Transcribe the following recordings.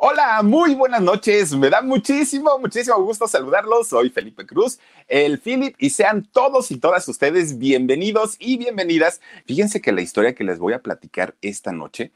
Hola, muy buenas noches. Me da muchísimo, muchísimo gusto saludarlos. Soy Felipe Cruz, el Philip, y sean todos y todas ustedes bienvenidos y bienvenidas. Fíjense que la historia que les voy a platicar esta noche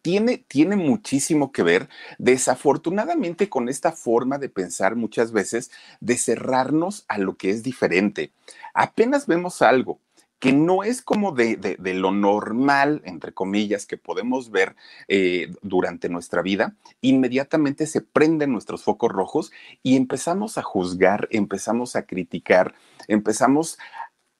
tiene, tiene muchísimo que ver, desafortunadamente, con esta forma de pensar muchas veces de cerrarnos a lo que es diferente. Apenas vemos algo que no es como de, de, lo normal, entre comillas, que podemos ver eh, durante nuestra vida, inmediatamente se prenden nuestros focos rojos y empezamos a juzgar, empezamos a criticar, empezamos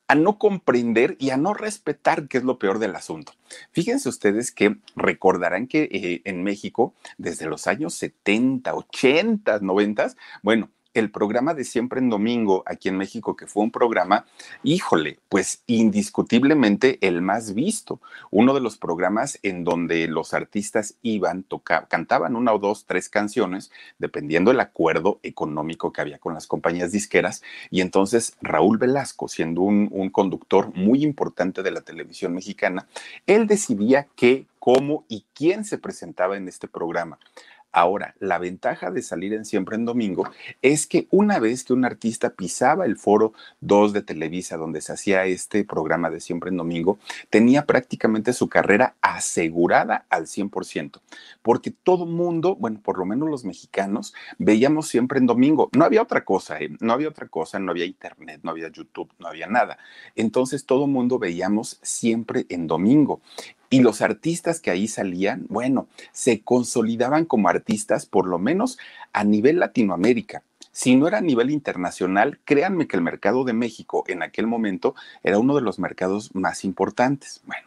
a no comprender y a no respetar, que es lo peor del asunto. Fíjense ustedes que recordarán que eh, en México, desde los años 70, 80, 90, bueno, el programa de Siempre en Domingo aquí en México, que fue un programa, híjole, pues indiscutiblemente el más visto. Uno de los programas en donde los artistas iban, tocaban, cantaban una o dos, tres canciones, dependiendo del acuerdo económico que había con las compañías disqueras. Y entonces Raúl Velasco, siendo un, un conductor muy importante de la televisión mexicana, él decidía qué, cómo y quién se presentaba en este programa. Ahora, la ventaja de salir en Siempre en Domingo es que una vez que un artista pisaba el foro 2 de Televisa, donde se hacía este programa de Siempre en Domingo, tenía prácticamente su carrera asegurada al 100%, porque todo mundo, bueno, por lo menos los mexicanos, veíamos Siempre en Domingo. No había otra cosa, ¿eh? no había otra cosa, no había internet, no había YouTube, no había nada. Entonces todo mundo veíamos Siempre en Domingo. Y los artistas que ahí salían, bueno, se consolidaban como artistas por lo menos a nivel Latinoamérica. Si no era a nivel internacional, créanme que el mercado de México en aquel momento era uno de los mercados más importantes. Bueno,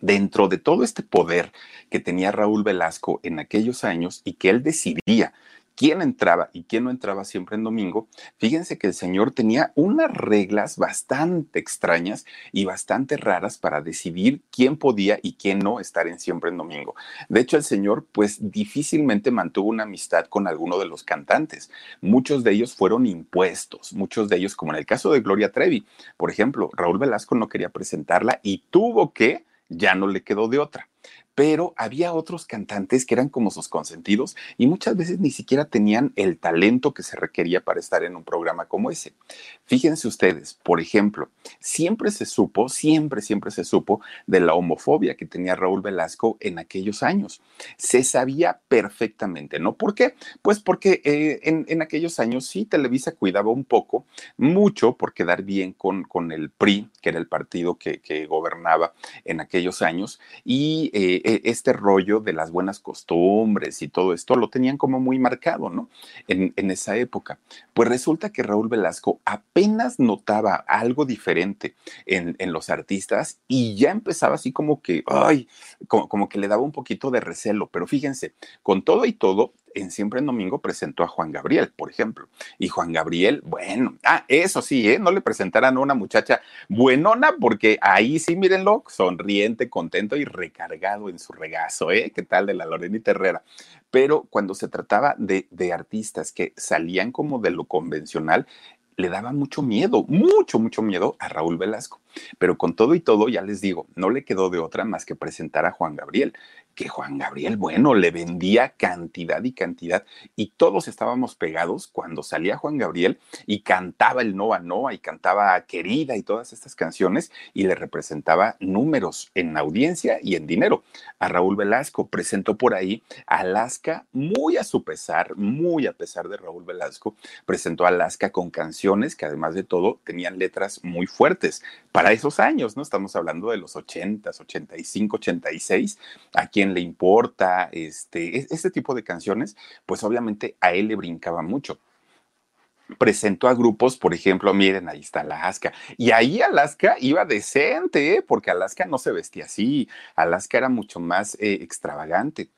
dentro de todo este poder que tenía Raúl Velasco en aquellos años y que él decidía quién entraba y quién no entraba siempre en domingo, fíjense que el Señor tenía unas reglas bastante extrañas y bastante raras para decidir quién podía y quién no estar en siempre en domingo. De hecho, el Señor pues difícilmente mantuvo una amistad con alguno de los cantantes. Muchos de ellos fueron impuestos, muchos de ellos, como en el caso de Gloria Trevi, por ejemplo, Raúl Velasco no quería presentarla y tuvo que, ya no le quedó de otra pero había otros cantantes que eran como sus consentidos y muchas veces ni siquiera tenían el talento que se requería para estar en un programa como ese. Fíjense ustedes, por ejemplo, siempre se supo, siempre, siempre se supo de la homofobia que tenía Raúl Velasco en aquellos años. Se sabía perfectamente, ¿no? ¿Por qué? Pues porque eh, en, aquellos años sí Televisa cuidaba un poco, mucho por quedar bien con, con el PRI, que era el partido que, gobernaba en aquellos años, y eh, este rollo de las buenas costumbres y todo esto lo tenían como muy marcado, ¿no? En, en, esa época. Pues resulta que Raúl Velasco apenas notaba algo diferente en, en los artistas y ya empezaba así como que, ay, como, como que le daba un poquito de recelo, pero fíjense, con todo y todo, en Siempre en Domingo presentó a Juan Gabriel, por ejemplo. Y Juan Gabriel, bueno, ah, eso sí, ¿eh? no le presentaran a una muchacha buenona, porque ahí sí, mírenlo, sonriente, contento y recargado en su regazo, ¿eh? ¿Qué tal de la Lorenita Herrera? Pero cuando se trataba de, de artistas que salían como de lo convencional, le daba mucho miedo, mucho, mucho miedo a Raúl Velasco. Pero con todo y todo, ya les digo, no le quedó de otra más que presentar a Juan Gabriel, que Juan Gabriel, bueno, le vendía cantidad y cantidad y todos estábamos pegados cuando salía Juan Gabriel y cantaba el Noa Noa y cantaba Querida y todas estas canciones y le representaba números en audiencia y en dinero. A Raúl Velasco presentó por ahí Alaska muy a su pesar, muy a pesar de Raúl Velasco, presentó Alaska con canciones que además de todo tenían letras muy fuertes para para esos años, ¿no? Estamos hablando de los 80, 85, 86. ¿A quién le importa este, este tipo de canciones? Pues obviamente a él le brincaba mucho presentó a grupos, por ejemplo, miren, ahí está Alaska. Y ahí Alaska iba decente, ¿eh? porque Alaska no se vestía así, Alaska era mucho más eh, extravagante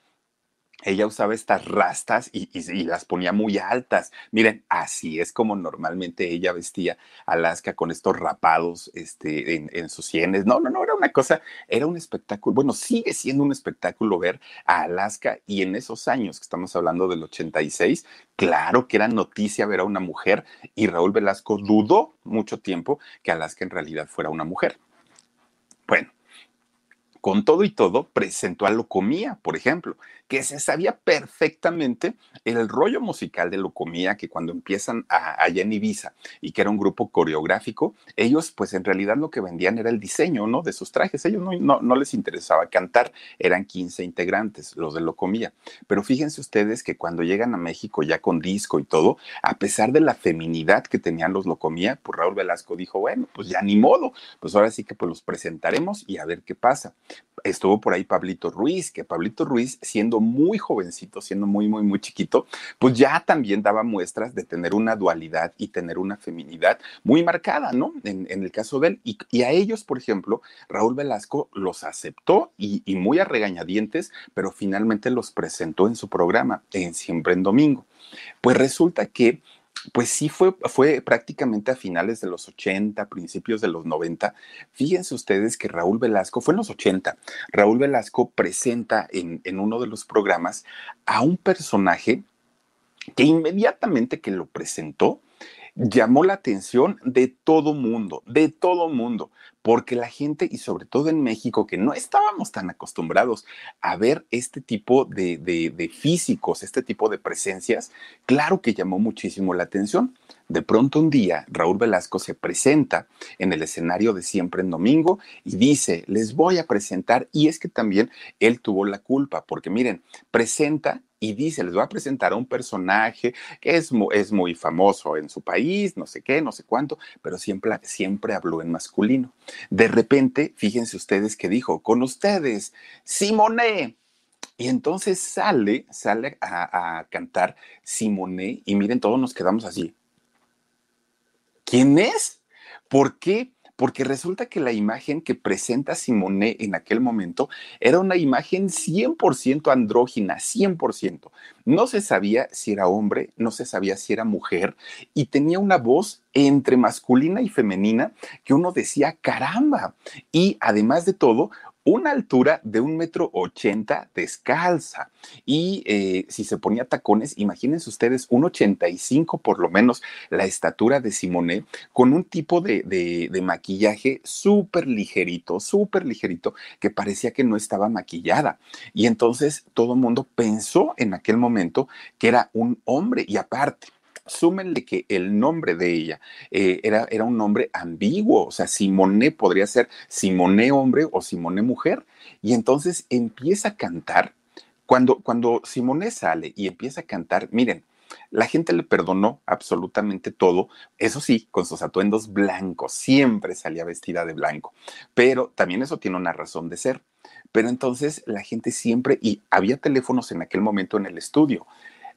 ella usaba estas rastas y, las ponía muy altas. Miren, así es como normalmente ella vestía Alaska con estos rapados este, en, sus sienes. No, no, no, era una cosa, era un espectáculo. Bueno, sigue siendo un espectáculo ver a Alaska y en esos años que estamos hablando del 86, claro que era noticia ver a una mujer y Raúl Velasco dudó mucho tiempo que Alaska en realidad fuera una mujer. Bueno, con todo y todo, presentó a Locomía, por ejemplo, que se sabía perfectamente el rollo musical de Locomía, que cuando empiezan a, allá en Ibiza y que era un grupo coreográfico, ellos pues en realidad lo que vendían era el diseño, ¿no? De sus trajes, ellos no, no, les interesaba cantar, eran 15 integrantes, los de Locomía. Pero fíjense ustedes que cuando llegan a México ya con disco y todo, a pesar de la feminidad que tenían los Locomía, pues Raúl Velasco dijo, bueno, pues ya ni modo, pues ahora sí que pues los presentaremos y a ver qué pasa estuvo por ahí Pablito Ruiz, que Pablito Ruiz, siendo muy jovencito, siendo muy, muy, muy chiquito, pues ya también daba muestras de tener una dualidad y tener una feminidad muy marcada, ¿no? En, el caso de él. Y, a ellos, por ejemplo, Raúl Velasco los aceptó y, y muy a regañadientes, pero finalmente los presentó en su programa, en Siempre en Domingo. Pues resulta que pues sí fue, fue prácticamente a finales de los 80, principios de los 90. Fíjense ustedes que Raúl Velasco, fue en los 80, Raúl Velasco presenta en, en uno de los programas a un personaje que inmediatamente que lo presentó, llamó la atención de todo mundo, de todo mundo, porque la gente, y sobre todo en México, que no estábamos tan acostumbrados a ver este tipo de, de, físicos, este tipo de presencias, claro que llamó muchísimo la atención. De pronto un día, Raúl Velasco se presenta en el escenario de Siempre en Domingo y dice, les voy a presentar, y es que también él tuvo la culpa, porque miren, presenta y dice, les voy a presentar a un personaje que es, es muy famoso en su país, no sé qué, no sé cuánto, pero siempre, siempre habló en masculino. De repente, fíjense ustedes que dijo, con ustedes, Simone. Y entonces sale, sale a, a cantar Simone y miren, todos nos quedamos así. ¿Quién es? ¿Por qué? Porque resulta que la imagen que presenta Simone en aquel momento era una imagen 100% andrógina, 100%. No se sabía si era hombre, no se sabía si era mujer y tenía una voz entre masculina y femenina que uno decía, caramba. Y además de todo, una altura de un metro ochenta descalza. Y eh, si se ponía tacones, imagínense ustedes, un 85 por lo menos la estatura de Simone, con un tipo de, de maquillaje súper ligerito, súper ligerito, que parecía que no estaba maquillada. Y entonces todo el mundo pensó en aquel momento que era un hombre. Y aparte, súmenle que el nombre de ella eh, era, era un nombre ambiguo, o sea, Simone podría ser Simone hombre o Simone mujer, y entonces empieza a cantar. Cuando, cuando Simone sale y empieza a cantar, miren, la gente le perdonó absolutamente todo, eso sí, con sus atuendos blancos, siempre salía vestida de blanco, pero también eso tiene una razón de ser. Pero entonces la gente siempre, y había teléfonos en aquel momento en el estudio,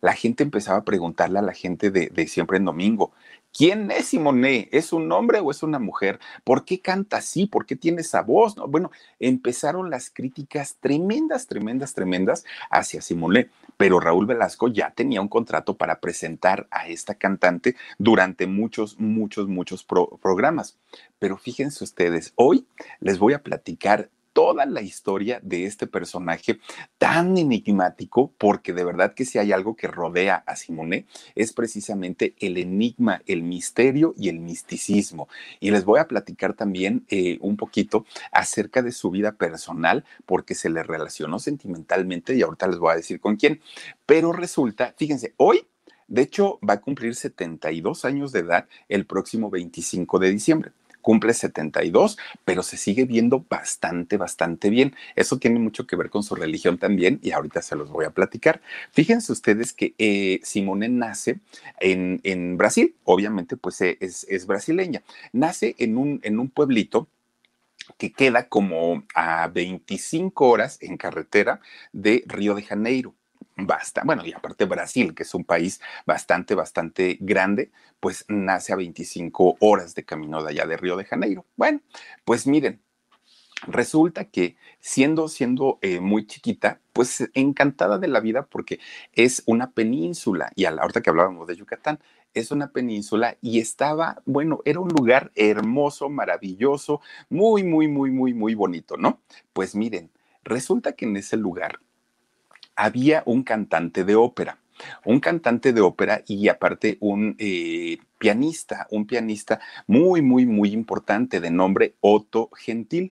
la gente empezaba a preguntarle a la gente de, Siempre en Domingo, ¿quién es Simone? ¿Es un hombre o es una mujer? ¿Por qué canta así? ¿Por qué tiene esa voz? Bueno, empezaron las críticas tremendas, tremendas, tremendas hacia Simone, pero Raúl Velasco ya tenía un contrato para presentar a esta cantante durante muchos, muchos, muchos programas. Pero fíjense ustedes, hoy les voy a platicar toda la historia de este personaje tan enigmático, porque de verdad que si hay algo que rodea a Simone, es precisamente el enigma, el misterio y el misticismo. Y les voy a platicar también eh, un poquito acerca de su vida personal, porque se le relacionó sentimentalmente y ahorita les voy a decir con quién. Pero resulta, fíjense, hoy de hecho, va a cumplir 72 años de edad el próximo 25 de diciembre cumple 72, pero se sigue viendo bastante, bastante bien. Eso tiene mucho que ver con su religión también y ahorita se los voy a platicar. Fíjense ustedes que eh, Simone nace en, Brasil, obviamente pues eh, es, es, brasileña, nace en un, en un pueblito que queda como a 25 horas en carretera de Río de Janeiro. Basta, bueno, y aparte Brasil, que es un país bastante, bastante grande, pues nace a 25 horas de camino de allá de Río de Janeiro. Bueno, pues miren, resulta que siendo, siendo eh, muy chiquita, pues encantada de la vida porque es una península, y a la hora que hablábamos de Yucatán, es una península y estaba, bueno, era un lugar hermoso, maravilloso, muy, muy, muy, muy, muy bonito, ¿no? Pues miren, resulta que en ese lugar había un cantante de ópera, un cantante de ópera y aparte un eh, pianista, un pianista muy, muy, muy importante de nombre Otto Gentil.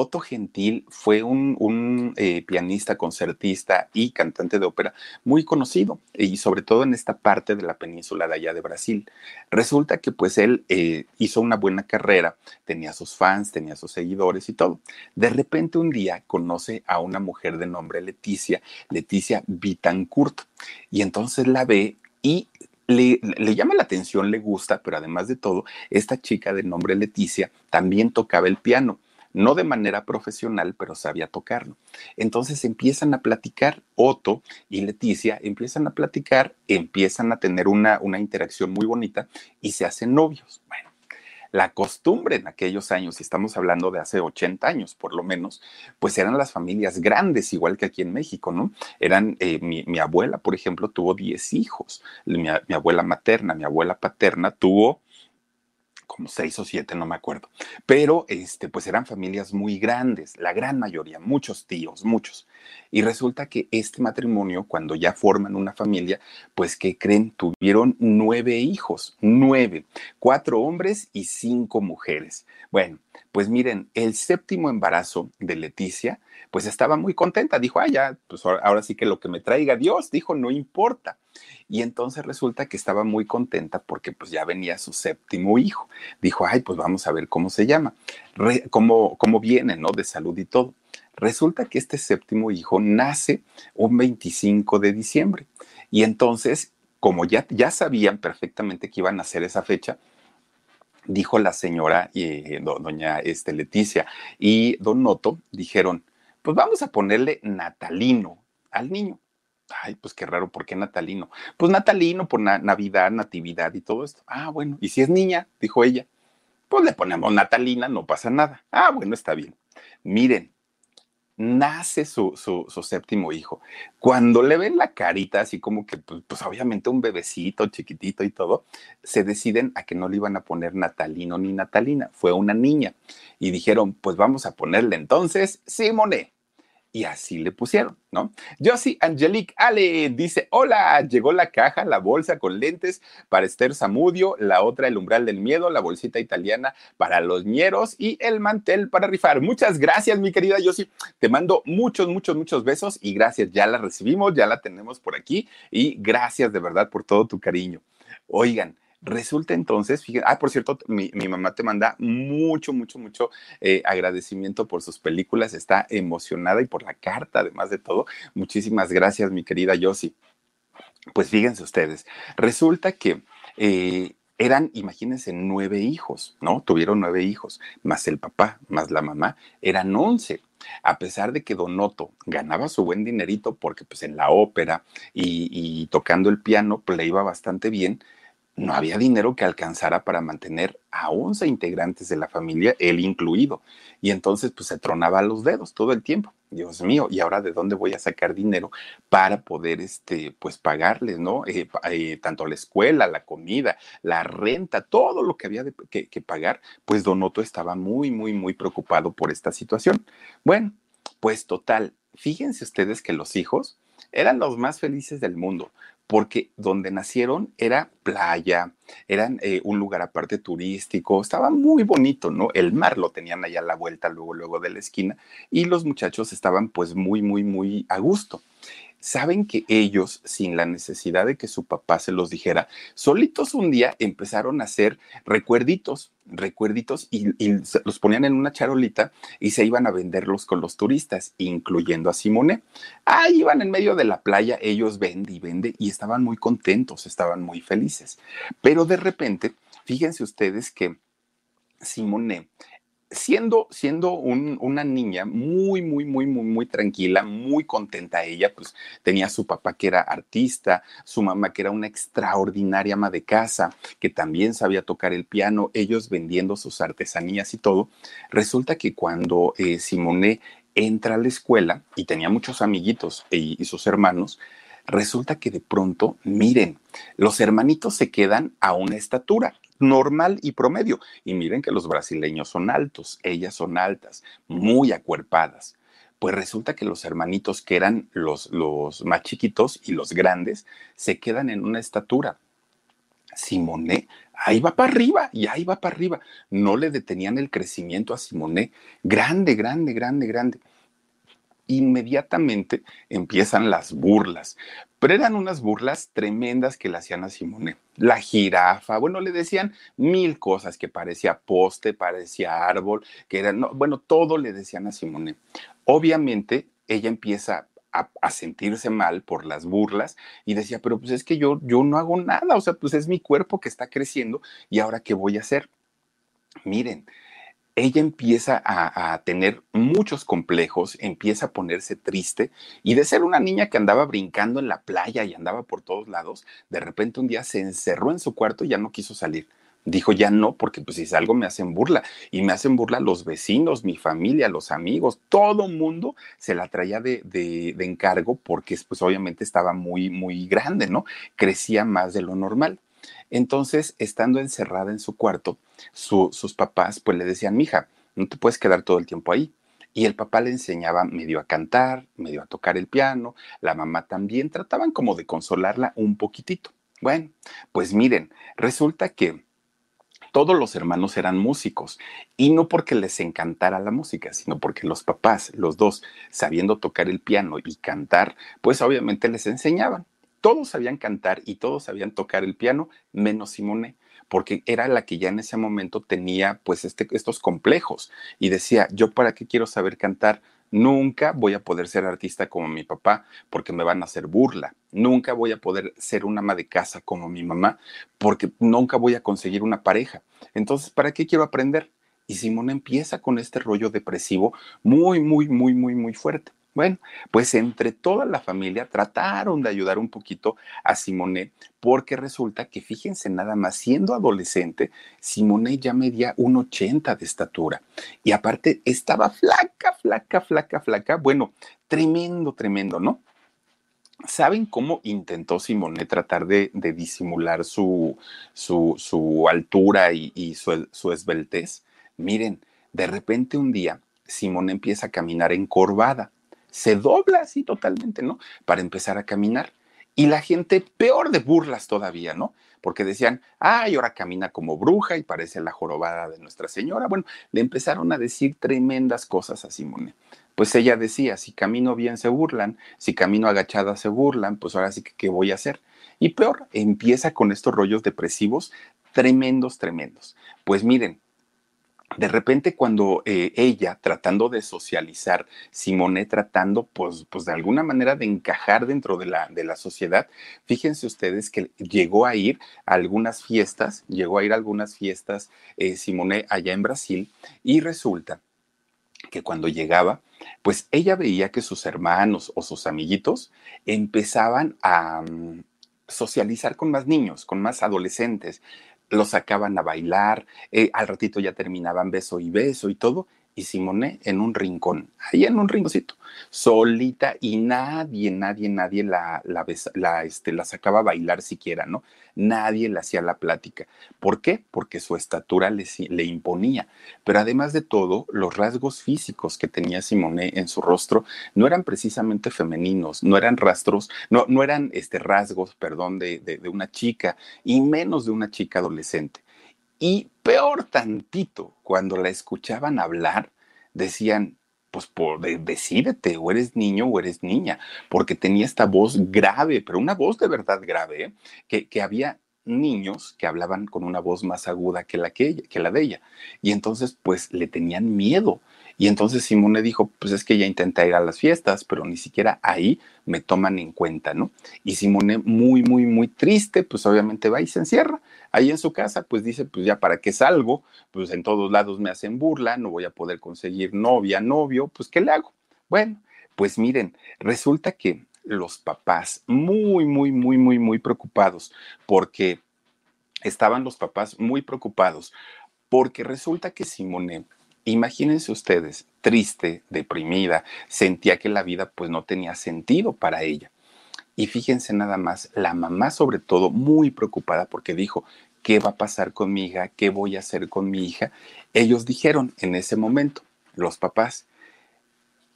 Otto Gentil fue un, eh, pianista, concertista y cantante de ópera muy conocido, y sobre todo en esta parte de la península de allá de Brasil. Resulta que pues él eh, hizo una buena carrera, tenía sus fans, tenía sus seguidores y todo. De repente un día conoce a una mujer de nombre Leticia, Leticia Vitancourt, y entonces la ve y le, le, llama la atención, le gusta, pero además de todo, esta chica de nombre Leticia también tocaba el piano no de manera profesional, pero sabía tocarlo. Entonces empiezan a platicar, Otto y Leticia empiezan a platicar, empiezan a tener una, una interacción muy bonita y se hacen novios. Bueno, la costumbre en aquellos años, y estamos hablando de hace 80 años por lo menos, pues eran las familias grandes, igual que aquí en México, ¿no? Eran, eh, mi, abuela, por ejemplo, tuvo 10 hijos, mi, mi, abuela materna, mi abuela paterna tuvo como seis o siete, no me acuerdo. Pero, este, pues eran familias muy grandes, la gran mayoría, muchos tíos, muchos. Y resulta que este matrimonio, cuando ya forman una familia, pues, ¿qué creen? Tuvieron nueve hijos, nueve, cuatro hombres y cinco mujeres. Bueno, pues miren, el séptimo embarazo de Leticia, pues estaba muy contenta. Dijo, ah, ya, pues ahora sí que lo que me traiga Dios, dijo, no importa. Y entonces resulta que estaba muy contenta porque pues ya venía su séptimo hijo. Dijo, ay, pues vamos a ver cómo se llama, cómo, cómo viene, ¿no? De salud y todo. Resulta que este séptimo hijo nace un 25 de diciembre. Y entonces, como ya, ya sabían perfectamente que iban a hacer esa fecha, dijo la señora eh, doña este, Leticia y don Noto, dijeron, pues vamos a ponerle natalino al niño. Ay, pues qué raro, ¿por qué natalino? Pues natalino por Navidad, natividad y todo esto. Ah, bueno, y si es niña, dijo ella, pues le ponemos natalina, no pasa nada. Ah, bueno, está bien. Miren, nace su, su, séptimo hijo. Cuando le ven la carita, así como que, pues, pues, obviamente un bebecito chiquitito y todo, se deciden a que no le iban a poner natalino ni natalina, fue una niña. Y dijeron, pues vamos a ponerle entonces Simone y así le pusieron, ¿no? Josie Angelique Ale dice, hola, llegó la caja, la bolsa con lentes para Esther Zamudio, la otra el umbral del miedo, la bolsita italiana para los ñeros y el mantel para rifar. Muchas gracias, mi querida Josie. Te mando muchos, muchos, muchos besos y gracias, ya la recibimos, ya la tenemos por aquí y gracias de verdad por todo tu cariño. Oigan, Resulta entonces, fíjense, ah, por cierto, mi, mamá te manda mucho, mucho, mucho eh, agradecimiento por sus películas, está emocionada y por la carta, además de todo. Muchísimas gracias, mi querida Yossi. Pues fíjense ustedes, resulta que eh, eran, imagínense, nueve hijos, ¿no? Tuvieron nueve hijos, más el papá, más la mamá, eran once a pesar de que Donoto ganaba su buen dinerito porque pues en la ópera y, y, tocando el piano pues le iba bastante bien, no había dinero que alcanzara para mantener a 11 integrantes de la familia, él incluido. Y entonces pues se tronaba los dedos todo el tiempo. Dios mío, ¿y ahora de dónde voy a sacar dinero para poder este pues pagarles, ¿no? Eh, eh, tanto la escuela, la comida, la renta, todo lo que había que, que pagar, pues Donoto estaba muy, muy, muy preocupado por esta situación. Bueno, pues total, fíjense ustedes que los hijos eran los más felices del mundo, porque donde nacieron era playa, eran eh, un lugar aparte turístico, estaba muy bonito, ¿no? El mar lo tenían allá a la vuelta, luego, luego de la esquina, y los muchachos estaban pues muy, muy, muy a gusto saben que ellos, sin la necesidad de que su papá se los dijera, solitos un día empezaron a hacer recuerditos, recuerditos y, los ponían en una charolita y se iban a venderlos con los turistas, incluyendo a Simone. Ahí iban en medio de la playa, ellos vende y vende y estaban muy contentos, estaban muy felices. Pero de repente, fíjense ustedes que Simone siendo, siendo una niña muy, muy, muy, muy, muy tranquila, muy contenta ella, pues tenía a su papá que era artista, su mamá que era una extraordinaria ama de casa, que también sabía tocar el piano, ellos vendiendo sus artesanías y todo. Resulta que cuando eh, Simone entra a la escuela y tenía muchos amiguitos y sus hermanos, resulta que de pronto, miren, los hermanitos se quedan a una estatura normal y promedio. Y miren que los brasileños son altos, ellas son altas, muy acuerpadas. Pues resulta que los hermanitos que eran los, los más chiquitos y los grandes se quedan en una estatura. Simone, ahí va para arriba y ahí va para arriba. No le detenían el crecimiento a Simone. Grande, grande, grande, grande inmediatamente empiezan las burlas. Pero eran unas burlas tremendas que le hacían a Simone. La jirafa, bueno, le decían mil cosas que parecía poste, parecía árbol, que eran, bueno, todo le decían a Simone. Obviamente, ella empieza a, a, sentirse mal por las burlas y decía, pero pues es que yo, yo no hago nada, o sea, pues es mi cuerpo que está creciendo y ahora qué voy a hacer. Miren, ella empieza a, tener muchos complejos, empieza a ponerse triste y de ser una niña que andaba brincando en la playa y andaba por todos lados, de repente un día se encerró en su cuarto y ya no quiso salir. Dijo, ya no, porque pues si salgo me hacen burla. Y me hacen burla los vecinos, mi familia, los amigos, todo mundo se la traía de, de, de encargo porque pues obviamente estaba muy, muy grande, ¿no? Crecía más de lo normal. Entonces, estando encerrada en su cuarto, sus papás pues le decían, mija, no te puedes quedar todo el tiempo ahí. Y el papá le enseñaba medio a cantar, medio a tocar el piano, la mamá también, trataban como de consolarla un poquitito. Bueno, pues miren, resulta que todos los hermanos eran músicos y no porque les encantara la música, sino porque los papás, los dos, sabiendo tocar el piano y cantar, pues obviamente les enseñaban todos sabían cantar y todos sabían tocar el piano, menos Simone, porque era la que ya en ese momento tenía pues este, estos complejos y decía, yo para qué quiero saber cantar, nunca voy a poder ser artista como mi papá porque me van a hacer burla, nunca voy a poder ser una ama de casa como mi mamá porque nunca voy a conseguir una pareja. Entonces, ¿para qué quiero aprender? Y Simone empieza con este rollo depresivo muy, muy, muy, muy, muy fuerte. Bueno, pues entre toda la familia trataron de ayudar un poquito a Simone, porque resulta que fíjense nada más, siendo adolescente, Simone ya medía un 80 de estatura y aparte estaba flaca, flaca, flaca, flaca. Bueno, tremendo, tremendo, ¿no? ¿Saben cómo intentó Simone tratar de, disimular su, su, altura y, su, esbeltez? Miren, de repente un día Simone empieza a caminar encorvada se dobla así totalmente, ¿no? Para empezar a caminar. Y la gente, peor de burlas todavía, ¿no? Porque decían, ay, ahora camina como bruja y parece la jorobada de Nuestra Señora. Bueno, le empezaron a decir tremendas cosas a Simone. Pues ella decía, si camino bien se burlan, si camino agachada se burlan, pues ahora sí que, ¿qué voy a hacer? Y peor, empieza con estos rollos depresivos tremendos, tremendos. Pues miren, de repente cuando eh, ella tratando de socializar, Simone tratando pues, pues de alguna manera de encajar dentro de la, de la sociedad, fíjense ustedes que llegó a ir a algunas fiestas, llegó a ir a algunas fiestas eh, Simone allá en Brasil y resulta que cuando llegaba, pues ella veía que sus hermanos o sus amiguitos empezaban a mm, socializar con más niños, con más adolescentes, los sacaban a bailar, eh, al ratito ya terminaban beso y beso y todo, y Simone en un rincón, ahí en un rinconcito, solita y nadie, nadie, nadie la, la, la, este, la sacaba a bailar siquiera, ¿no? Nadie le hacía la plática. ¿Por qué? Porque su estatura le, le, imponía. Pero además de todo, los rasgos físicos que tenía Simone en su rostro no eran precisamente femeninos, no eran rastros, no, no eran este, rasgos, perdón, de, de, de una chica y menos de una chica adolescente. Y peor tantito, cuando la escuchaban hablar, decían, pues por, de, decídete, o eres niño o eres niña, porque tenía esta voz grave, pero una voz de verdad grave, ¿eh? que, que había niños que hablaban con una voz más aguda que la, que, ella, que la de ella. Y entonces, pues le tenían miedo. Y entonces Simone dijo, pues es que ella intenta ir a las fiestas, pero ni siquiera ahí me toman en cuenta, ¿no? Y Simone muy, muy, muy triste, pues obviamente va y se encierra. Ahí en su casa, pues dice, pues ya para qué salgo, pues en todos lados me hacen burla, no voy a poder conseguir novia, novio, pues ¿qué le hago? Bueno, pues miren, resulta que los papás muy, muy, muy, muy, muy preocupados porque estaban los papás muy preocupados porque resulta que Simone Imagínense ustedes, triste, deprimida, sentía que la vida pues no tenía sentido para ella. Y fíjense nada más, la mamá sobre todo muy preocupada porque dijo, ¿qué va a pasar con mi hija? ¿Qué voy a hacer con mi hija? Ellos dijeron en ese momento, los papás,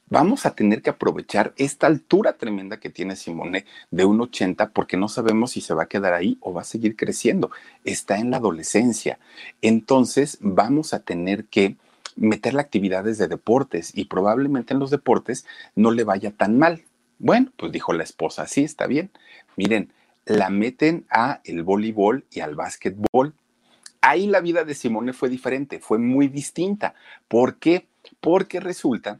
vamos a tener que aprovechar esta altura tremenda que tiene Simone de un 80 porque no sabemos si se va a quedar ahí o va a seguir creciendo. Está en la adolescencia. Entonces vamos a tener que meterle actividades de deportes y probablemente en los deportes no le vaya tan mal. Bueno, pues dijo la esposa, sí, está bien. Miren, la meten a el voleibol y al básquetbol. Ahí la vida de Simone fue diferente, fue muy distinta. ¿Por qué? Porque resulta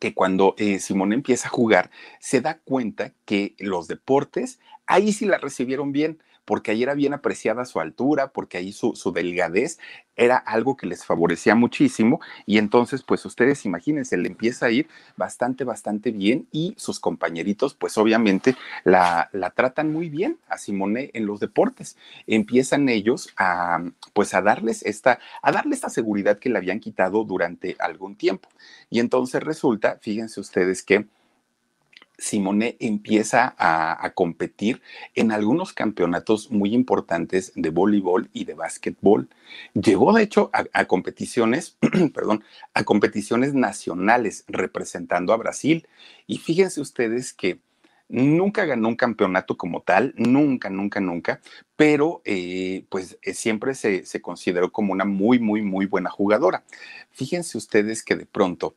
Que cuando eh, Simón empieza a jugar, se da cuenta que los deportes, ahí sí la recibieron bien, porque ahí era bien apreciada su altura, porque ahí su, delgadez era algo que les favorecía muchísimo. Y entonces, pues ustedes imagínense, le empieza a ir bastante, bastante bien y sus compañeritos, pues obviamente la, la tratan muy bien a Simone en los deportes. Empiezan ellos a, pues a darles esta, a darle esta seguridad que le habían quitado durante algún tiempo. Y entonces resulta, fíjense ustedes que Simone empieza a, competir en algunos campeonatos muy importantes de voleibol y de básquetbol. Llegó, de hecho, a, competiciones, perdón, a competiciones nacionales representando a Brasil. Y fíjense ustedes que nunca ganó un campeonato como tal, nunca, nunca, nunca, pero eh, pues eh, siempre se consideró como una muy, muy, muy buena jugadora. Fíjense ustedes que de pronto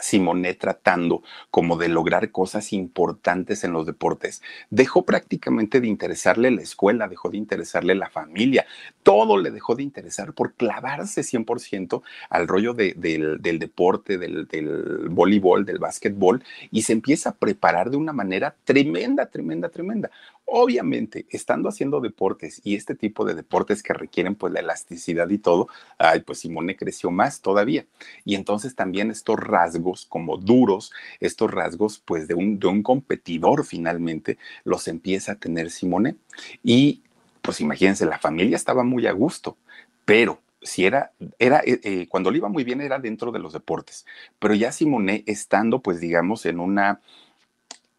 Simone tratando como de lograr cosas importantes en los deportes. Dejó prácticamente de interesarle la escuela, dejó de interesarle la familia, todo le dejó de interesar por clavarse 100% al rollo de, del, del, deporte, del, del voleibol, del básquetbol, y se empieza a preparar de una manera tremenda, tremenda, tremenda. Obviamente, estando haciendo deportes y este tipo de deportes que requieren pues la elasticidad y todo, ay, pues Simone creció más todavía. Y entonces también estos rasgos como duros, estos rasgos pues de un, de un competidor finalmente, los empieza a tener Simone. Y pues imagínense, la familia estaba muy a gusto, pero si era, era eh, eh, cuando le iba muy bien era dentro de los deportes, pero ya Simone estando pues digamos en una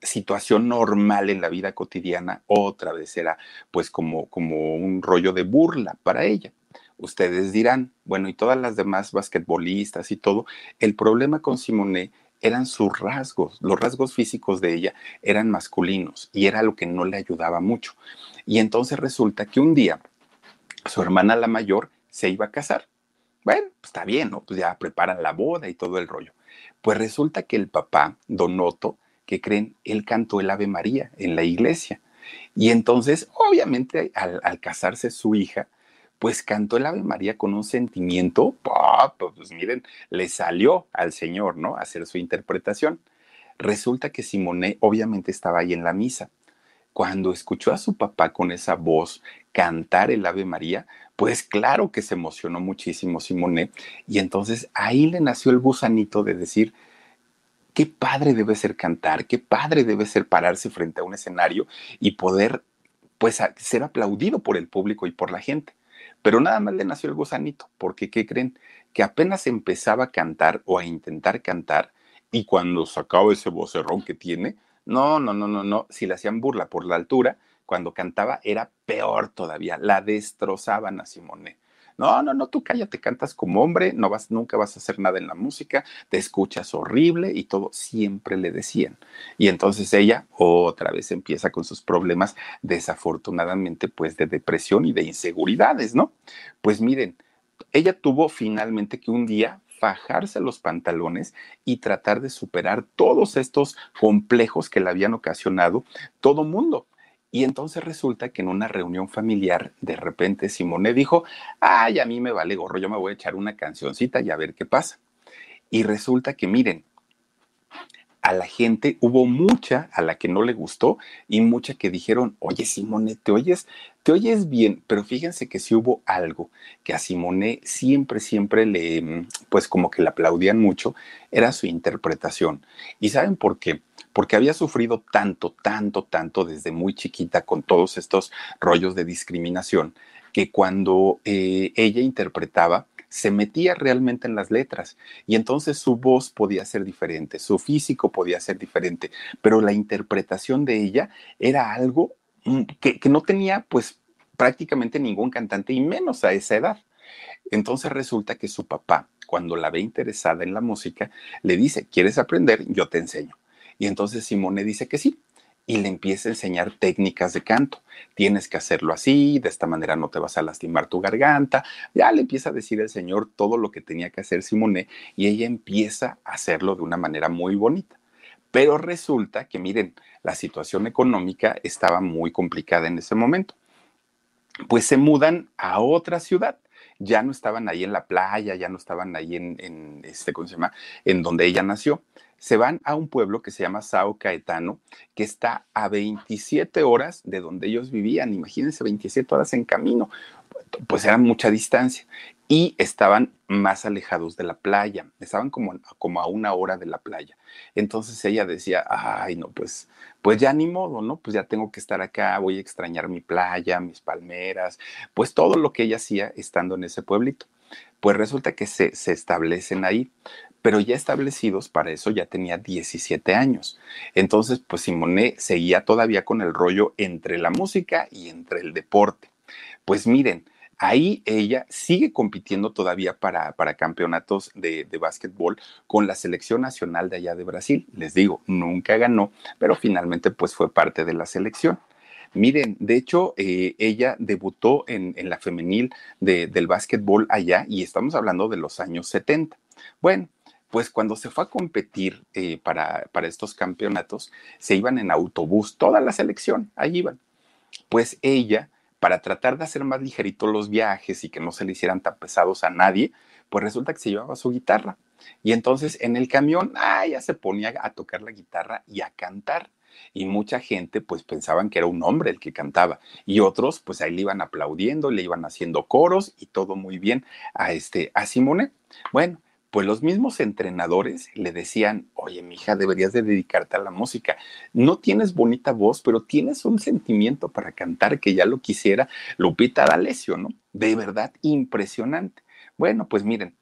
situación normal en la vida cotidiana, otra vez era pues como, como un rollo de burla para ella. Ustedes dirán, bueno, y todas las demás basquetbolistas y todo, el problema con Simone eran sus rasgos, los rasgos físicos de ella eran masculinos y era lo que no le ayudaba mucho. Y entonces resulta que un día su hermana la mayor se iba a casar. Bueno, pues está bien, ¿no? Pues ya preparan la boda y todo el rollo. Pues resulta que el papá, Don Otto, que creen, él cantó el Ave María en la iglesia. Y entonces, obviamente, al, al casarse su hija, pues cantó el Ave María con un sentimiento, pues miren, le salió al Señor, ¿no? hacer su interpretación. Resulta que Simone obviamente estaba ahí en la misa. Cuando escuchó a su papá con esa voz cantar el Ave María, pues claro que se emocionó muchísimo Simone y entonces ahí le nació el gusanito de decir, qué padre debe ser cantar, qué padre debe ser pararse frente a un escenario y poder pues ser aplaudido por el público y por la gente. Pero nada más le nació el gusanito, porque ¿qué creen? Que apenas empezaba a cantar o a intentar cantar, y cuando sacaba ese vocerrón que tiene, no, no, no, no, no, si le hacían burla por la altura, cuando cantaba era peor todavía, la destrozaban a Simone. No, no, no, tú cállate, cantas como hombre, no vas, nunca vas a hacer nada en la música, te escuchas horrible y todo, siempre le decían. Y entonces ella otra vez empieza con sus problemas, desafortunadamente, pues de depresión y de inseguridades, ¿no? Pues miren, ella tuvo finalmente que un día fajarse los pantalones y tratar de superar todos estos complejos que le habían ocasionado todo mundo. Y entonces resulta que en una reunión familiar, de repente Simone dijo, ay, a mí me vale gorro, yo me voy a echar una cancioncita y a ver qué pasa. Y resulta que miren, a la gente hubo mucha a la que no le gustó y mucha que dijeron, oye Simone, te oyes, te oyes bien, pero fíjense que sí hubo algo que a Simone siempre, siempre le, pues como que le aplaudían mucho, era su interpretación. ¿Y saben por qué? Porque había sufrido tanto, tanto, tanto desde muy chiquita con todos estos rollos de discriminación, que cuando eh, ella interpretaba, se metía realmente en las letras y entonces su voz podía ser diferente, su físico podía ser diferente, pero la interpretación de ella era algo mm, que, que no tenía pues prácticamente ningún cantante y menos a esa edad. Entonces resulta que su papá, cuando la ve interesada en la música, le dice, ¿quieres aprender? Yo te enseño. Y entonces Simone dice que sí y le empieza a enseñar técnicas de canto. Tienes que hacerlo así, de esta manera no te vas a lastimar tu garganta. Ya le empieza a decir el Señor todo lo que tenía que hacer Simone y ella empieza a hacerlo de una manera muy bonita. Pero resulta que, miren, la situación económica estaba muy complicada en ese momento. Pues se mudan a otra ciudad ya no estaban ahí en la playa, ya no estaban ahí en, este, ¿cómo se llama? En donde ella nació. Se van a un pueblo que se llama Sao Caetano, que está a 27 horas de donde ellos vivían. Imagínense, 27 horas en camino. Pues era mucha distancia y estaban más alejados de la playa, estaban como, como a una hora de la playa. Entonces ella decía, ay, no, pues, pues ya ni modo, ¿no? Pues ya tengo que estar acá, voy a extrañar mi playa, mis palmeras, pues todo lo que ella hacía estando en ese pueblito. Pues resulta que se, se establecen ahí, pero ya establecidos para eso ya tenía 17 años. Entonces, pues Simone seguía todavía con el rollo entre la música y entre el deporte. Pues miren, Ahí ella sigue compitiendo todavía para, para campeonatos de, de básquetbol con la selección nacional de allá de Brasil. Les digo, nunca ganó, pero finalmente pues fue parte de la selección. Miren, de hecho, eh, ella debutó en, la femenil del básquetbol allá y estamos hablando de los años 70. Bueno, pues cuando se fue a competir eh, para, para estos campeonatos, se iban en autobús, toda la selección, ahí iban. Pues ella para tratar de hacer más ligeritos los viajes y que no se le hicieran tan pesados a nadie, pues resulta que se llevaba su guitarra. Y entonces en el camión, ah, ya se ponía a tocar la guitarra y a cantar. Y mucha gente pues pensaban que era un hombre el que cantaba y otros pues ahí le iban aplaudiendo, le iban haciendo coros y todo muy bien a este a Simone. Bueno, pues los mismos entrenadores le decían, oye, mi hija, deberías de dedicarte a la música. No tienes bonita voz, pero tienes un sentimiento para cantar que ya lo quisiera Lupita D'Alessio, ¿no? De verdad, impresionante. Bueno, pues miren,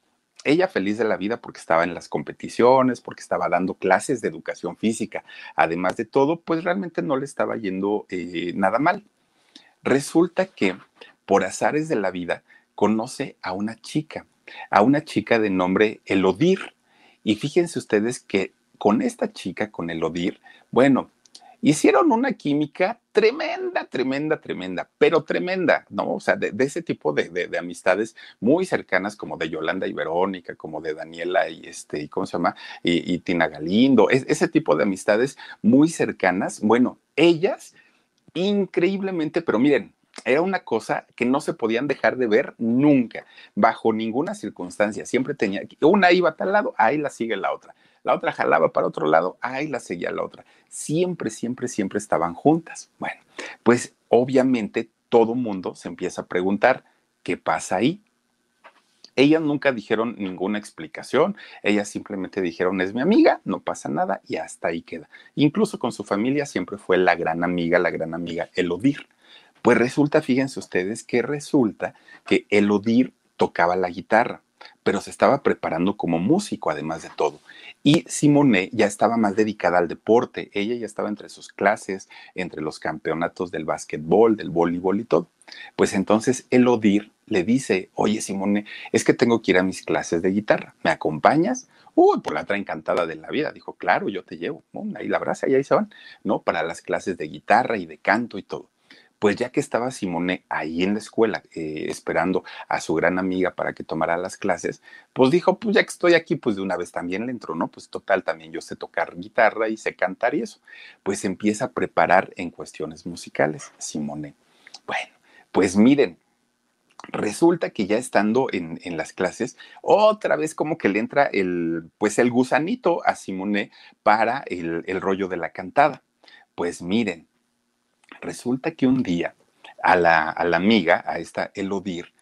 ella feliz de la vida porque estaba en las competiciones, porque estaba dando clases de educación física. Además de todo, pues realmente no le estaba yendo eh, nada mal. Resulta que por azares de la vida conoce a una chica a una chica de nombre Elodir. Y fíjense ustedes que con esta chica, con Elodir, bueno, hicieron una química tremenda, tremenda, tremenda, pero tremenda, ¿no? O sea, de, ese tipo de, amistades muy cercanas como de Yolanda y Verónica, como de Daniela y este, ¿cómo se llama? Y, Tina Galindo, ese tipo de amistades muy cercanas. Bueno, ellas, increíblemente, pero miren, era una cosa que no se podían dejar de ver nunca, bajo ninguna circunstancia. Siempre tenía, una iba a tal lado, ahí la sigue la otra. La otra jalaba para otro lado, ahí la seguía la otra. Siempre, siempre, siempre estaban juntas. Bueno, pues obviamente todo mundo se empieza a preguntar, ¿qué pasa ahí? Ellas nunca dijeron ninguna explicación, ellas simplemente dijeron es mi amiga, no pasa nada y hasta ahí queda. Incluso con su familia siempre fue la gran amiga, la gran amiga Elodir. Pues resulta, fíjense ustedes, que resulta que Elodir tocaba la guitarra, pero se estaba preparando como músico además de todo. Y Simone ya estaba más dedicada al deporte, ella ya estaba entre sus clases, entre los campeonatos del básquetbol, del voleibol y todo. Pues entonces Elodir le dice, oye Simone, es que tengo que ir a mis clases de guitarra, ¿me acompañas? Uy, por la otra encantada de la vida, dijo, claro, yo te llevo, ahí la abraza y ahí se van, ¿no? Para las clases de guitarra y de canto y todo. Pues ya que estaba Simone ahí en la escuela eh, esperando a su gran amiga para que tomara las clases, pues dijo, pues ya que estoy aquí, pues de una vez también le entró, ¿no? Pues total, también yo sé tocar guitarra y sé cantar y eso. Pues empieza a preparar en cuestiones musicales, Simone. Bueno, pues miren, resulta que ya estando en, las clases, otra vez como que le entra el, pues el gusanito a Simone para el, el rollo de la cantada. Pues miren, resulta que un día a la, a la amiga, a esta Elodir,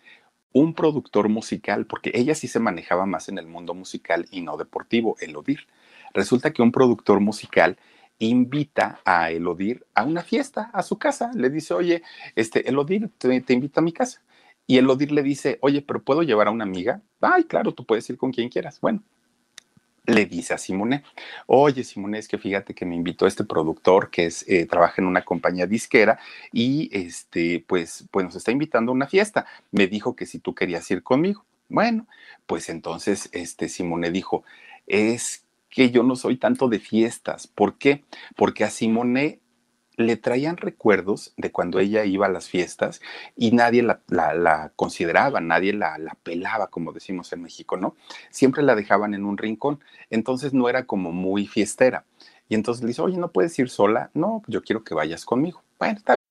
un productor musical, porque ella sí se manejaba más en el mundo musical y no deportivo, Elodir. Resulta que un productor musical invita a Elodir a una fiesta, a su casa. Le dice, oye, este, Elodir, te, te invito a mi casa. Y Elodir le dice, oye, pero ¿puedo llevar a una amiga? Ay, claro, tú puedes ir con quien quieras. Bueno, le dice a Simone, oye Simone, es que fíjate que me invitó este productor que es, eh, trabaja en una compañía disquera y este, pues, pues nos está invitando a una fiesta. Me dijo que si tú querías ir conmigo. Bueno, pues entonces este Simone dijo, es que yo no soy tanto de fiestas. ¿Por qué? Porque a Simone le traían recuerdos de cuando ella iba a las fiestas y nadie la, consideraba, nadie la, la, pelaba, como decimos en México, ¿no? Siempre la dejaban en un rincón, entonces no era como muy fiestera. Y entonces le dice, oye, ¿no puedes ir sola? No, yo quiero que vayas conmigo. Bueno, está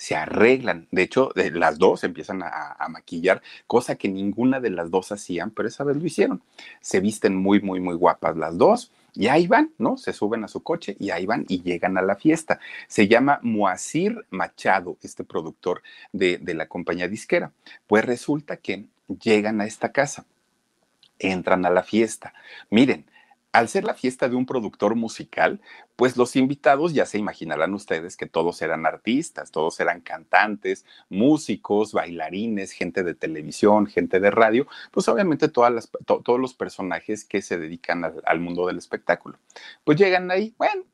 Se arreglan. De hecho, las dos empiezan a, maquillar, cosa que ninguna de las dos hacían, pero esa vez lo hicieron. Se visten muy, muy, muy guapas las dos. Y ahí van, ¿no? Se suben a su coche y ahí van y llegan a la fiesta. Se llama Moacir Machado, este productor de, de la compañía disquera. Pues resulta que llegan a esta casa, entran a la fiesta. Miren, al ser la fiesta de un productor musical, pues los invitados ya se imaginarán ustedes que todos eran artistas, todos eran cantantes, músicos, bailarines, gente de televisión, gente de radio, pues obviamente todas las, todos los personajes que se dedican al, mundo del espectáculo. Pues llegan ahí, bueno,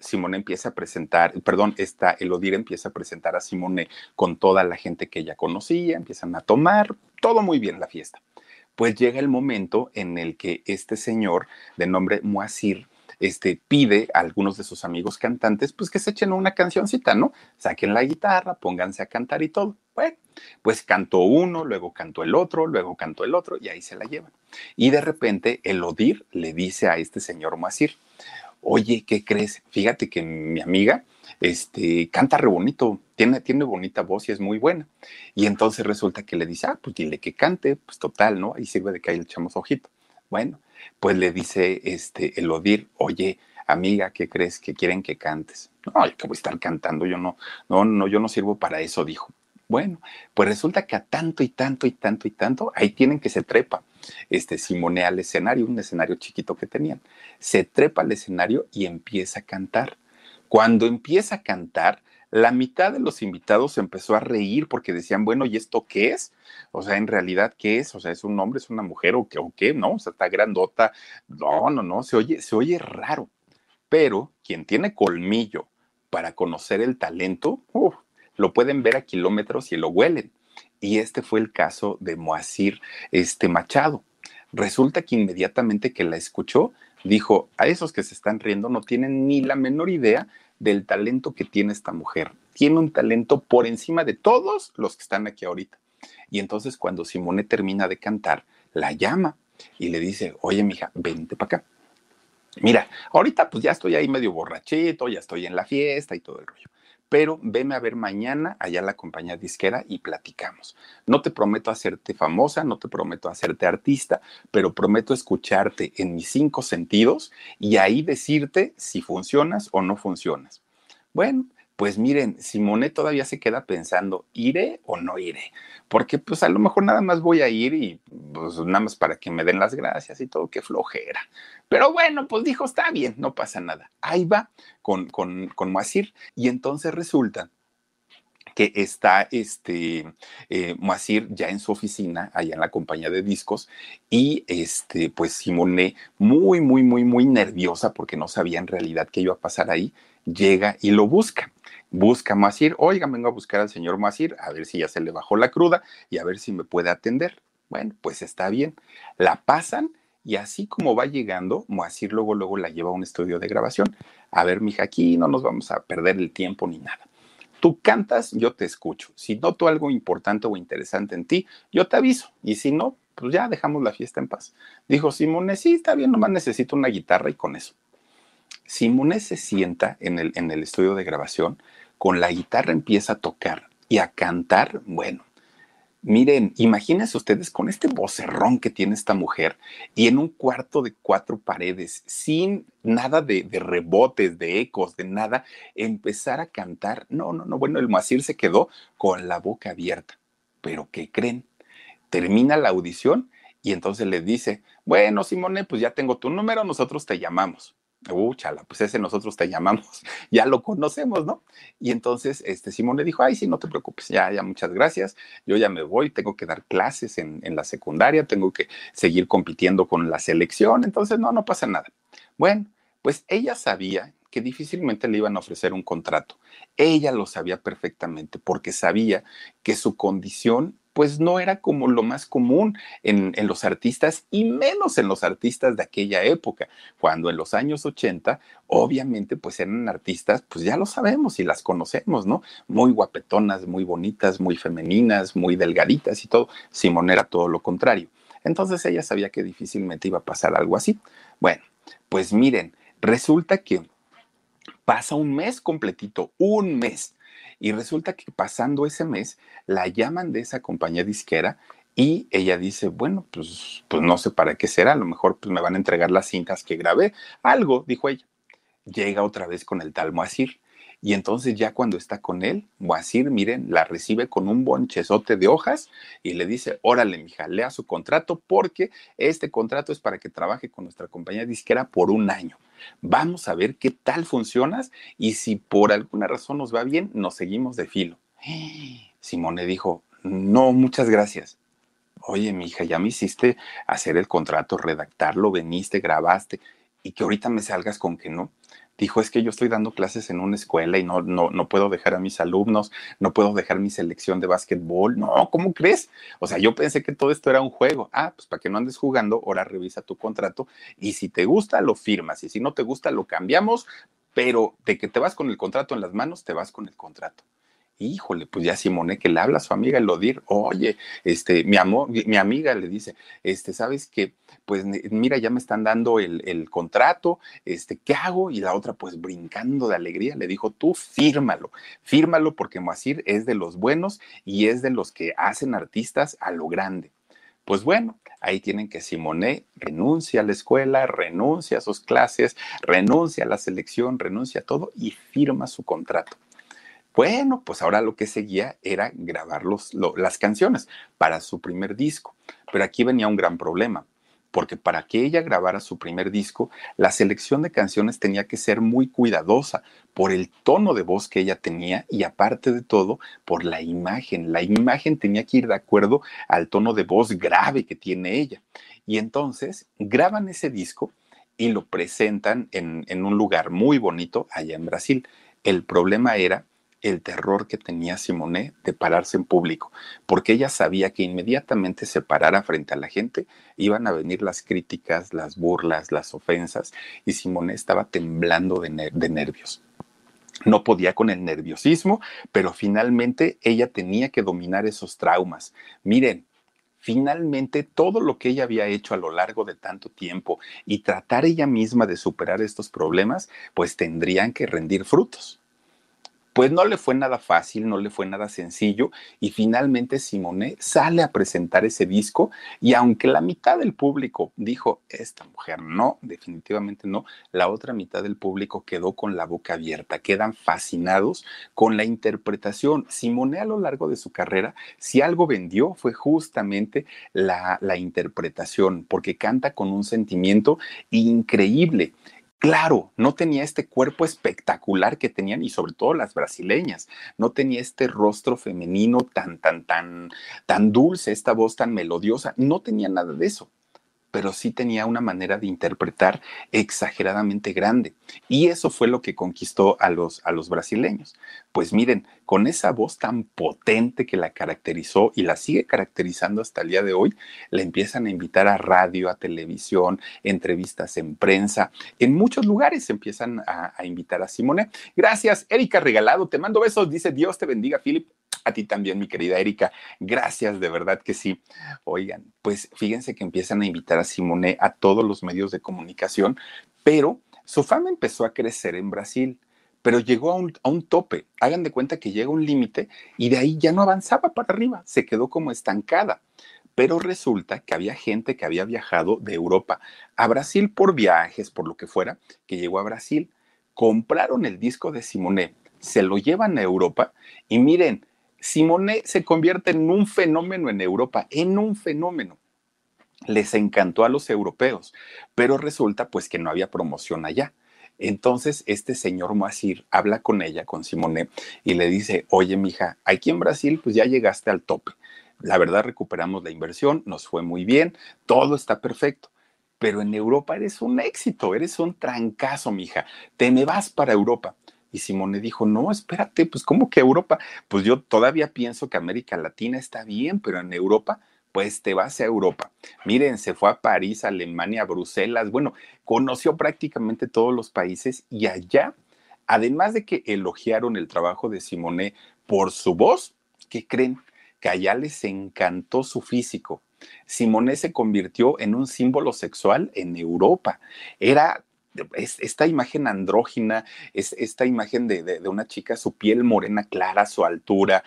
Simone empieza a presentar, perdón, esta Elodir empieza a presentar a Simone con toda la gente que ella conocía, empiezan a tomar, todo muy bien la fiesta pues llega el momento en el que este señor de nombre Moacir este, pide a algunos de sus amigos cantantes, pues que se echen una cancioncita, ¿no? Saquen la guitarra, pónganse a cantar y todo. Bueno, pues cantó uno, luego cantó el otro, luego cantó el otro y ahí se la llevan. Y de repente el Odir le dice a este señor Moacir, oye, ¿qué crees? Fíjate que mi amiga este, canta re bonito, tiene, tiene bonita voz y es muy buena. Y entonces resulta que le dice, ah, pues dile que cante, pues total, ¿no? Ahí sirve de que ahí le echamos ojito. Bueno, pues le dice este, el Odir, oye, amiga, ¿qué crees que quieren que cantes? No, yo que voy a estar cantando, yo no, no, no, yo no sirvo para eso, dijo. Bueno, pues resulta que a tanto y tanto y tanto y tanto, ahí tienen que se trepa. Este Simone al escenario, un escenario chiquito que tenían. Se trepa al escenario y empieza a cantar. Cuando empieza a cantar, la mitad de los invitados empezó a reír porque decían, bueno, ¿y esto qué es? O sea, en realidad, ¿qué es? O sea, ¿es un hombre, es una mujer o qué? ¿O qué? No, o sea, está grandota. No, no, no, se oye, se oye raro. Pero quien tiene colmillo para conocer el talento, lo pueden ver a kilómetros y lo huelen. Y este fue el caso de Moacir este Machado. Resulta que inmediatamente que la escuchó, dijo, a esos que se están riendo no tienen ni la menor idea del talento que tiene esta mujer. Tiene un talento por encima de todos los que están aquí ahorita. Y entonces cuando Simone termina de cantar, la llama y le dice, oye, mija, vente para acá. Mira, ahorita pues ya estoy ahí medio borrachito, ya estoy en la fiesta y todo el rollo pero veme a ver mañana allá a la compañía disquera y platicamos. No te prometo hacerte famosa, no te prometo hacerte artista, pero prometo escucharte en mis cinco sentidos y ahí decirte si funcionas o no funcionas. Bueno, pues miren, Simone todavía se queda pensando, ¿iré o no iré? Porque pues a lo mejor nada más voy a ir y pues nada más para que me den las gracias y todo, qué flojera. Pero bueno, pues dijo, está bien, no pasa nada. Ahí va con, con, con Moacir y entonces resulta que está este eh, Moacir ya en su oficina, allá en la compañía de discos, y este, pues Simone, muy, muy, muy, muy nerviosa porque no sabía en realidad qué iba a pasar ahí, llega y lo busca busca Masir, oiga, vengo a buscar al señor Masir, a ver si ya se le bajó la cruda y a ver si me puede atender. Bueno, pues está bien. La pasan y así como va llegando, Moacir luego, luego la lleva a un estudio de grabación. A ver, mija, aquí no nos vamos a perder el tiempo ni nada. Tú cantas, yo te escucho. Si noto algo importante o interesante en ti, yo te aviso. Y si no, pues ya dejamos la fiesta en paz. Dijo Simone, sí, está bien, nomás necesito una guitarra y con eso. Simone se sienta en el, en el estudio de grabación, con la guitarra empieza a tocar y a cantar, bueno, miren, imagínense ustedes con este vocerrón que tiene esta mujer y en un cuarto de cuatro paredes, sin nada de, rebotes, de ecos, de nada, empezar a cantar. No, no, no, bueno, el Moacir se quedó con la boca abierta. Pero ¿qué creen? Termina la audición y entonces le dice, bueno, Simone, pues ya tengo tu número, nosotros te llamamos. Uh, chala, pues ese nosotros te llamamos, ya lo conocemos, ¿no? Y entonces este Simón le dijo, ay, sí, no te preocupes, ya, ya, muchas gracias, yo ya me voy, tengo que dar clases en, en la secundaria, tengo que seguir compitiendo con la selección, entonces no, no pasa nada. Bueno, pues ella sabía que difícilmente le iban a ofrecer un contrato. Ella lo sabía perfectamente porque sabía que su condición pues no era como lo más común en, los artistas y menos en los artistas de aquella época, cuando en los años 80 obviamente pues eran artistas, pues ya lo sabemos y las conocemos, ¿no? Muy guapetonas, muy bonitas, muy femeninas, muy delgaditas y todo. Simón era todo lo contrario. Entonces ella sabía que difícilmente iba a pasar algo así. Bueno, pues miren, resulta que pasa un mes completito, un mes y resulta que pasando ese mes, la llaman de esa compañía disquera y ella dice, bueno, pues, pues no sé para qué será, a lo mejor pues me van a entregar las cintas que grabé, algo, dijo ella. Llega otra vez con el tal Moacir y entonces ya cuando está con él, Moacir, miren, la recibe con un bonchezote de hojas y le dice, órale, mija, lea su contrato porque este contrato es para que trabaje con nuestra compañía disquera por un año. Vamos a ver qué tal funcionas y si por alguna razón nos va bien, nos seguimos de filo. Simone dijo, no, muchas gracias. Oye, mi hija, ya me hiciste hacer el contrato, redactarlo, veniste, grabaste, y que ahorita me salgas con que no dijo, es que yo estoy dando clases en una escuela y no, no, no puedo dejar a mis alumnos, no puedo dejar mi selección de básquetbol. No, ¿cómo crees? O sea, yo pensé que todo esto era un juego. Ah, pues para que no andes jugando, ahora revisa tu contrato y si te gusta, lo firmas y si no te gusta, lo cambiamos, pero de que te vas con el contrato en las manos, te vas con el contrato híjole, pues ya Simone que le habla a su amiga Elodir, oye, este, mi amor, mi amiga le dice, este, ¿sabes qué? Pues mira, ya me están dando el, el, contrato, este, ¿qué hago? Y la otra, pues brincando de alegría, le dijo, tú fírmalo, fírmalo porque Moacir es de los buenos y es de los que hacen artistas a lo grande. Pues bueno, ahí tienen que Simone renuncia a la escuela, renuncia a sus clases, renuncia a la selección, renuncia a todo y firma su contrato. Bueno, pues ahora lo que seguía era grabar las canciones para su primer disco. Pero aquí venía un gran problema, porque para que ella grabara su primer disco, la selección de canciones tenía que ser muy cuidadosa por el tono de voz que ella tenía y aparte de todo, por la imagen. La imagen tenía que ir de acuerdo al tono de voz grave que tiene ella. Y entonces graban ese disco y lo presentan en, un lugar muy bonito allá en Brasil. El problema era el terror que tenía Simone de pararse en público, porque ella sabía que inmediatamente se parara frente a la gente, iban a venir las críticas, las burlas, las ofensas, y Simone estaba temblando de, de nervios. No podía con el nerviosismo, pero finalmente ella tenía que dominar esos traumas. Miren, finalmente todo lo que ella había hecho a lo largo de tanto tiempo y tratar ella misma de superar estos problemas, pues tendrían que rendir frutos pues no le fue nada fácil, no le fue nada sencillo y finalmente Simone sale a presentar ese disco y aunque la mitad del público dijo, esta mujer no, definitivamente no, la otra mitad del público quedó con la boca abierta, quedan fascinados con la interpretación. Simone a lo largo de su carrera, si algo vendió fue justamente la, la interpretación, porque canta con un sentimiento increíble. Claro, no tenía este cuerpo espectacular que tenían y sobre todo las brasileñas, no tenía este rostro femenino tan, tan, tan, tan dulce, esta voz tan melodiosa, no tenía nada de eso pero sí tenía una manera de interpretar exageradamente grande. Y eso fue lo que conquistó a los, a los brasileños. Pues miren, con esa voz tan potente que la caracterizó y la sigue caracterizando hasta el día de hoy, le empiezan a invitar a radio, a televisión, entrevistas en prensa. En muchos lugares empiezan a, a invitar a Simone. Gracias, Erika Regalado. Te mando besos. Dice Dios te bendiga, Philip. A ti también, mi querida Erika. Gracias, de verdad que sí. Oigan, pues fíjense que empiezan a invitar a Simone a todos los medios de comunicación, pero su fama empezó a crecer en Brasil, pero llegó a un, a un tope. Hagan de cuenta que llega un límite y de ahí ya no avanzaba para arriba, se quedó como estancada. Pero resulta que había gente que había viajado de Europa a Brasil por viajes, por lo que fuera, que llegó a Brasil, compraron el disco de Simone, se lo llevan a Europa y miren, Simone se convierte en un fenómeno en Europa, en un fenómeno. Les encantó a los europeos, pero resulta pues que no había promoción allá. Entonces este señor Moacir habla con ella, con Simone, y le dice, oye mija, aquí en Brasil pues ya llegaste al tope. La verdad recuperamos la inversión, nos fue muy bien, todo está perfecto pero en Europa eres un éxito, eres un trancazo, mija. Te me vas para Europa. Y Simone dijo, no, espérate, pues ¿cómo que Europa? Pues yo todavía pienso que América Latina está bien, pero en Europa, pues te vas a Europa. Miren, se fue a París, Alemania, Bruselas, bueno, conoció prácticamente todos los países y allá, además de que elogiaron el trabajo de Simone por su voz, ¿qué creen? Que allá les encantó su físico. Simone se convirtió en un símbolo sexual en Europa. Era esta imagen andrógina, es, esta imagen de, una chica, su piel morena clara, su altura,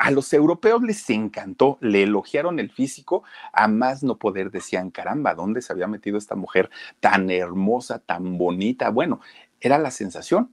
a los europeos les encantó, le elogiaron el físico, a más no poder decían, caramba, ¿dónde se había metido esta mujer tan hermosa, tan bonita? Bueno, era la sensación.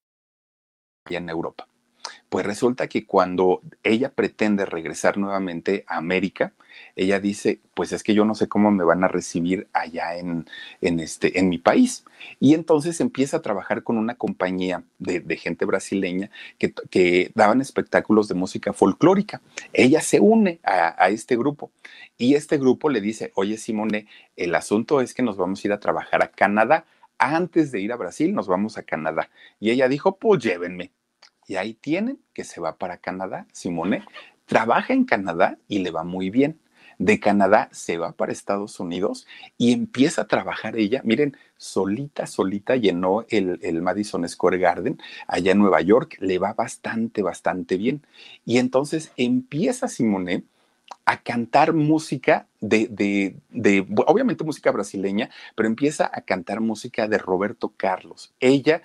En Europa. Pues resulta que cuando ella pretende regresar nuevamente a América, ella dice, pues es que yo no sé cómo me van a recibir allá en, en, este, en mi país. Y entonces empieza a trabajar con una compañía de, gente brasileña que, que, daban espectáculos de música folclórica. Ella se une a, a este grupo y este grupo le dice, oye Simone, el asunto es que nos vamos a ir a trabajar a Canadá. Antes de ir a Brasil, nos vamos a Canadá. Y ella dijo, pues llévenme. Y ahí tienen que se va para Canadá. Simone trabaja en Canadá y le va muy bien. De Canadá se va para Estados Unidos y empieza a trabajar ella. Miren, solita, solita llenó el, el, Madison Square Garden allá en Nueva York. Le va bastante, bastante bien. Y entonces empieza Simone a cantar música de, de, obviamente música brasileña, pero empieza a cantar música de Roberto Carlos. Ella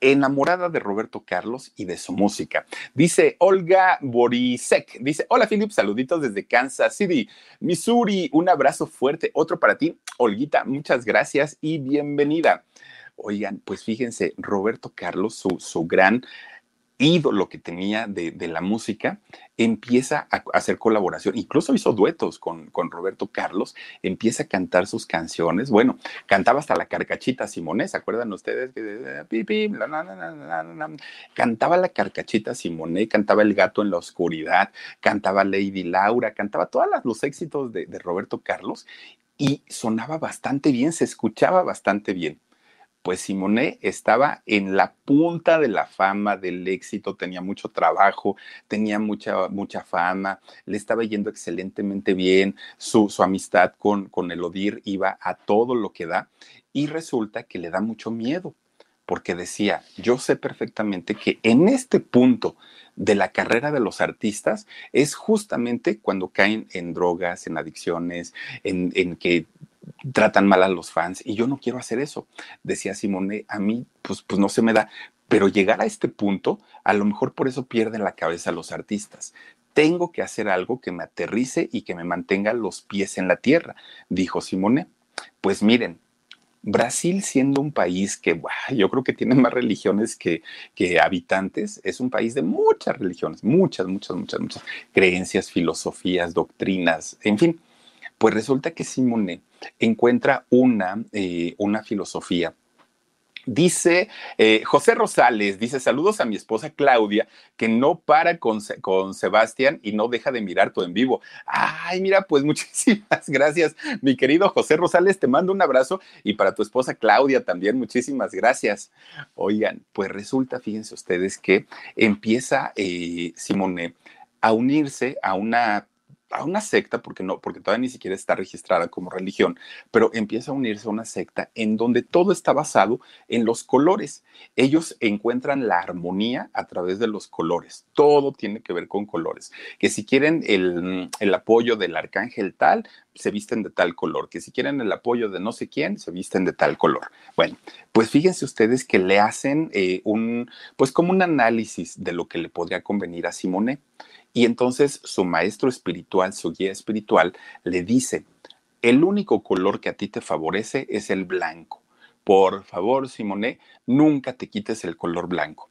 enamorada de Roberto Carlos y de su música. Dice Olga Borisek, dice, hola Philip, saluditos desde Kansas City, Missouri, un abrazo fuerte, otro para ti, Olguita, muchas gracias y bienvenida. Oigan, pues fíjense, Roberto Carlos, su, su gran ídolo que tenía de, la música, empieza a, hacer colaboración, incluso hizo duetos con, con, Roberto Carlos, empieza a cantar sus canciones, bueno, cantaba hasta la carcachita Simone, ¿se acuerdan ustedes? Cantaba la carcachita Simone, cantaba El gato en la oscuridad, cantaba Lady Laura, cantaba todos los éxitos de, de Roberto Carlos y sonaba bastante bien, se escuchaba bastante bien pues Simone estaba en la punta de la fama, del éxito, tenía mucho trabajo, tenía mucha, mucha fama, le estaba yendo excelentemente bien, su, su amistad con, con Elodir iba a todo lo que da y resulta que le da mucho miedo porque decía, yo sé perfectamente que en este punto de la carrera de los artistas es justamente cuando caen en drogas, en adicciones, en, en que tratan mal a los fans y yo no quiero hacer eso. Decía Simone, a mí pues, pues no se me da, pero llegar a este punto, a lo mejor por eso pierden la cabeza los artistas. Tengo que hacer algo que me aterrice y que me mantenga los pies en la tierra, dijo Simone. Pues miren, Brasil siendo un país que yo creo que tiene más religiones que, que, habitantes, es un país de muchas religiones, muchas, muchas, muchas, muchas creencias, filosofías, doctrinas, en fin. Pues resulta que Simone encuentra una, eh, una filosofía Dice eh, José Rosales, dice saludos a mi esposa Claudia, que no para con, con, Sebastián y no deja de mirar todo en vivo. Ay, mira, pues muchísimas gracias, mi querido José Rosales, te mando un abrazo y para tu esposa Claudia también, muchísimas gracias. Oigan, pues resulta, fíjense ustedes que empieza eh, Simone a unirse a una a una secta, porque no, porque todavía ni siquiera está registrada como religión, pero empieza a unirse a una secta en donde todo está basado en los colores. Ellos encuentran la armonía a través de los colores. Todo tiene que ver con colores. Que si quieren el, el apoyo del arcángel tal, se visten de tal color. Que si quieren el apoyo de no sé quién, se visten de tal color. Bueno, pues fíjense ustedes que le hacen eh, un, pues como un análisis de lo que le podría convenir a Simone. Y entonces su maestro espiritual, su guía espiritual, le dice, el único color que a ti te favorece es el blanco. Por favor, Simone, nunca te quites el color blanco.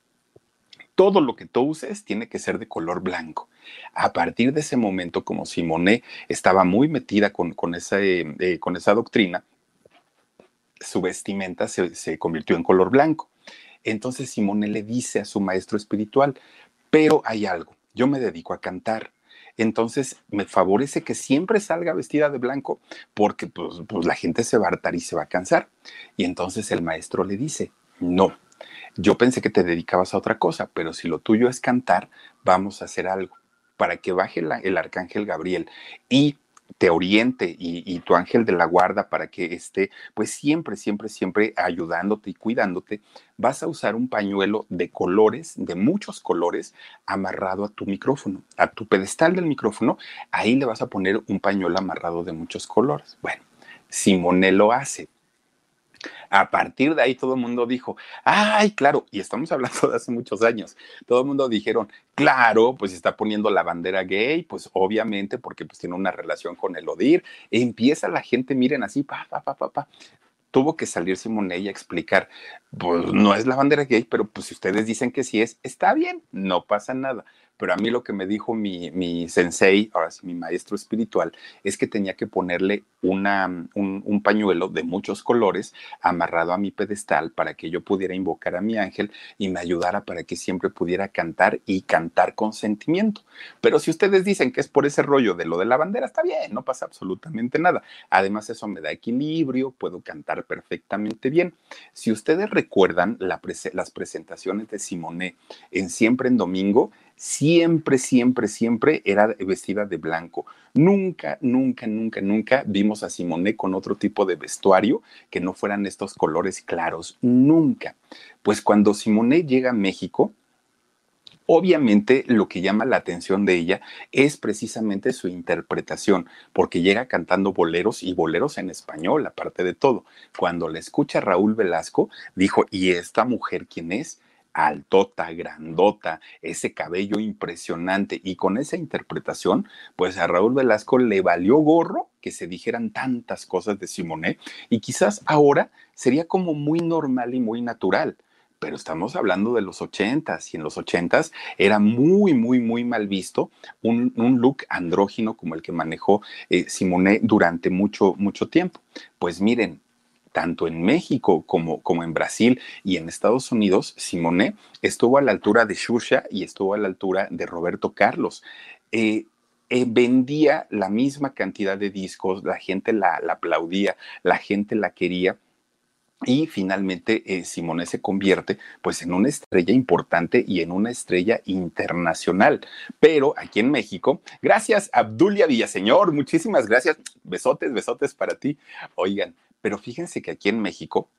Todo lo que tú uses tiene que ser de color blanco. A partir de ese momento, como Simone estaba muy metida con, eh, esa doctrina, su vestimenta se, se convirtió en color blanco. Entonces Simone le dice a su maestro espiritual, pero hay algo, yo me dedico a cantar. Entonces me favorece que siempre salga vestida de blanco porque pues, pues, la gente se va a hartar y se va a cansar. Y entonces el maestro le dice, no, yo pensé que te dedicabas a otra cosa, pero si lo tuyo es cantar, vamos a hacer algo para que baje el arcángel Gabriel y te oriente y, tu ángel de la guarda para que esté, pues siempre, siempre, siempre ayudándote y cuidándote, vas a usar un pañuelo de colores, de muchos colores, amarrado a tu micrófono, a tu pedestal del micrófono, ahí le vas a poner un pañuelo amarrado de muchos colores. Bueno, Simone lo hace, a partir de ahí todo el mundo dijo, ay, claro, y estamos hablando de hace muchos años, todo el mundo dijeron, claro, pues está poniendo la bandera gay, pues obviamente porque pues tiene una relación con el ODIR, empieza la gente, miren así, pa, pa, pa, pa, pa. Tuvo que salir Simone y explicar, pues no es la bandera gay, pero pues si ustedes dicen que sí es, está bien, no pasa nada pero a mí lo que me dijo mi, mi sensei, ahora sí, mi maestro espiritual, es que tenía que ponerle una, un, pañuelo de muchos colores amarrado a mi pedestal para que yo pudiera invocar a mi ángel y me ayudara para que siempre pudiera cantar y cantar con sentimiento. Pero si ustedes dicen que es por ese rollo de lo de la bandera, está bien, no pasa absolutamente nada. Además, eso me da equilibrio, puedo cantar perfectamente bien. Si ustedes recuerdan las presentaciones de Simone en Siempre en Domingo, siempre, siempre, siempre era vestida de blanco. Nunca, nunca, nunca, nunca vimos a Simone con otro tipo de vestuario que no fueran estos colores claros. Nunca. Pues cuando Simone llega a México, Obviamente lo que llama la atención de ella es precisamente su interpretación, porque llega cantando boleros y boleros en español, aparte de todo. Cuando la escucha Raúl Velasco, dijo, ¿y esta mujer quién es? Altota, grandota, ese cabello impresionante y con esa interpretación, pues a Raúl Velasco le valió gorro que se dijeran tantas cosas de Simonet y quizás ahora sería como muy normal y muy natural. pero estamos hablando de los ochentas y en los ochentas era muy, muy, muy mal visto un, look andrógino como el que manejó eh, Simone durante mucho, mucho tiempo. Pues miren, tanto en México como, como en Brasil y en Estados Unidos, Simone estuvo a la altura de Xuxa y estuvo a la altura de Roberto Carlos. Eh, eh, vendía la misma cantidad de discos, la gente la, aplaudía, la gente la quería. Y finalmente eh, Simone se convierte pues en una estrella importante y en una estrella internacional. Pero aquí en México, gracias Abdulia Villaseñor, muchísimas gracias. Besotes, besotes para ti. Oigan, pero fíjense que aquí en México